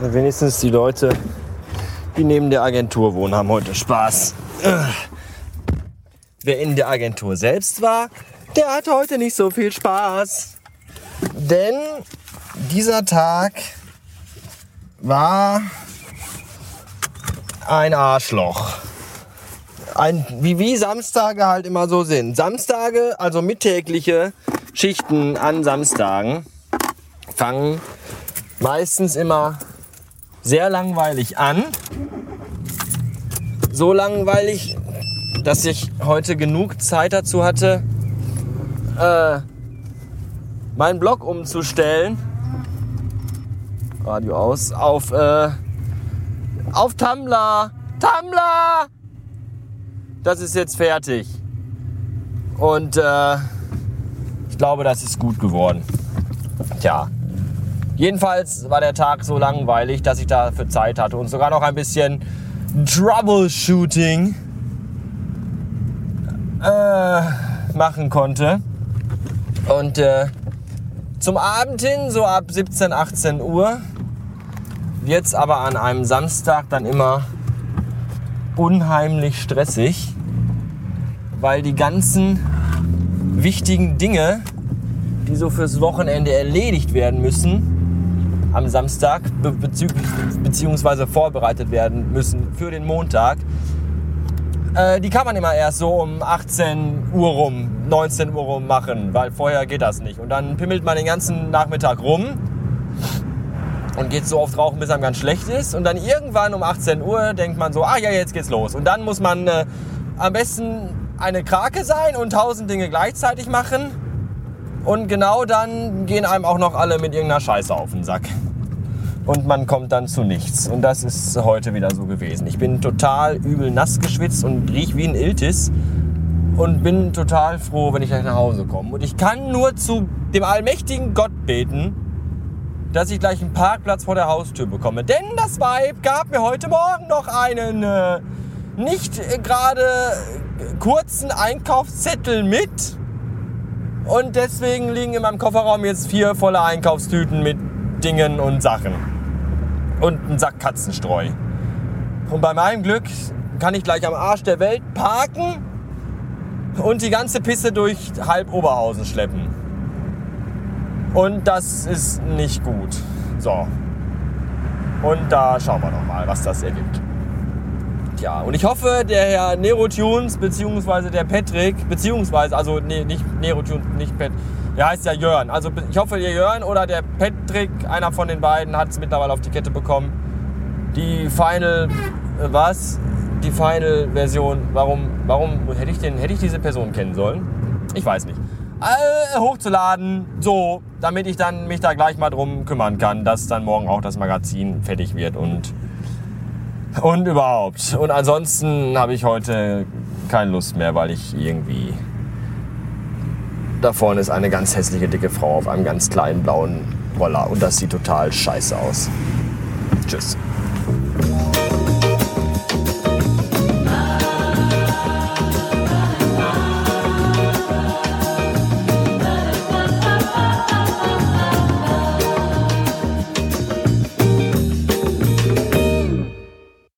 Wenigstens die Leute, die neben der Agentur wohnen, haben heute Spaß. Wer in der Agentur selbst war, der hat heute nicht so viel Spaß. Denn dieser Tag war ein Arschloch. Ein, wie, wie Samstage halt immer so sind. Samstage, also mittägliche Schichten an Samstagen, fangen meistens immer sehr langweilig an. So langweilig, dass ich heute genug Zeit dazu hatte, äh, meinen Blog umzustellen. Radio aus. Auf, äh, auf Tumblr. Tumblr! Das ist jetzt fertig. Und äh, ich glaube, das ist gut geworden. Tja, Jedenfalls war der Tag so langweilig, dass ich dafür Zeit hatte und sogar noch ein bisschen Troubleshooting äh, machen konnte. Und äh, zum Abend hin, so ab 17, 18 Uhr, jetzt aber an einem Samstag dann immer unheimlich stressig, weil die ganzen wichtigen Dinge, die so fürs Wochenende erledigt werden müssen, am Samstag bezüglich, beziehungsweise vorbereitet werden müssen für den Montag. Äh, die kann man immer erst so um 18 Uhr rum, 19 Uhr rum machen, weil vorher geht das nicht. Und dann pimmelt man den ganzen Nachmittag rum und geht so oft rauchen, bis einem ganz schlecht ist. Und dann irgendwann um 18 Uhr denkt man so, ah ja, jetzt geht's los. Und dann muss man äh, am besten eine Krake sein und tausend Dinge gleichzeitig machen. Und genau dann gehen einem auch noch alle mit irgendeiner Scheiße auf den Sack und man kommt dann zu nichts. Und das ist heute wieder so gewesen. Ich bin total übel nass geschwitzt und riech wie ein Iltis und bin total froh, wenn ich gleich nach Hause komme. Und ich kann nur zu dem allmächtigen Gott beten, dass ich gleich einen Parkplatz vor der Haustür bekomme. Denn das Weib gab mir heute Morgen noch einen äh, nicht gerade kurzen Einkaufszettel mit. Und deswegen liegen in meinem Kofferraum jetzt vier volle Einkaufstüten mit Dingen und Sachen und einen Sack Katzenstreu. Und bei meinem Glück kann ich gleich am Arsch der Welt parken und die ganze Pisse durch halb Oberhausen schleppen. Und das ist nicht gut. So. Und da schauen wir noch mal, was das ergibt. Tja, und ich hoffe, der Herr Nerotunes, beziehungsweise der Patrick, beziehungsweise, also nee, nicht Nerotunes, nicht Patrick, der heißt ja Jörn. Also ich hoffe, der Jörn oder der Patrick, einer von den beiden, hat es mittlerweile auf die Kette bekommen. Die Final, äh, was? Die Final-Version. Warum, warum hätte ich, den, hätte ich diese Person kennen sollen? Ich weiß nicht. Äh, hochzuladen, so, damit ich dann mich da gleich mal drum kümmern kann, dass dann morgen auch das Magazin fertig wird und und überhaupt. Und ansonsten habe ich heute keine Lust mehr, weil ich irgendwie da vorne ist eine ganz hässliche dicke Frau auf einem ganz kleinen blauen Roller und das sieht total scheiße aus. Tschüss.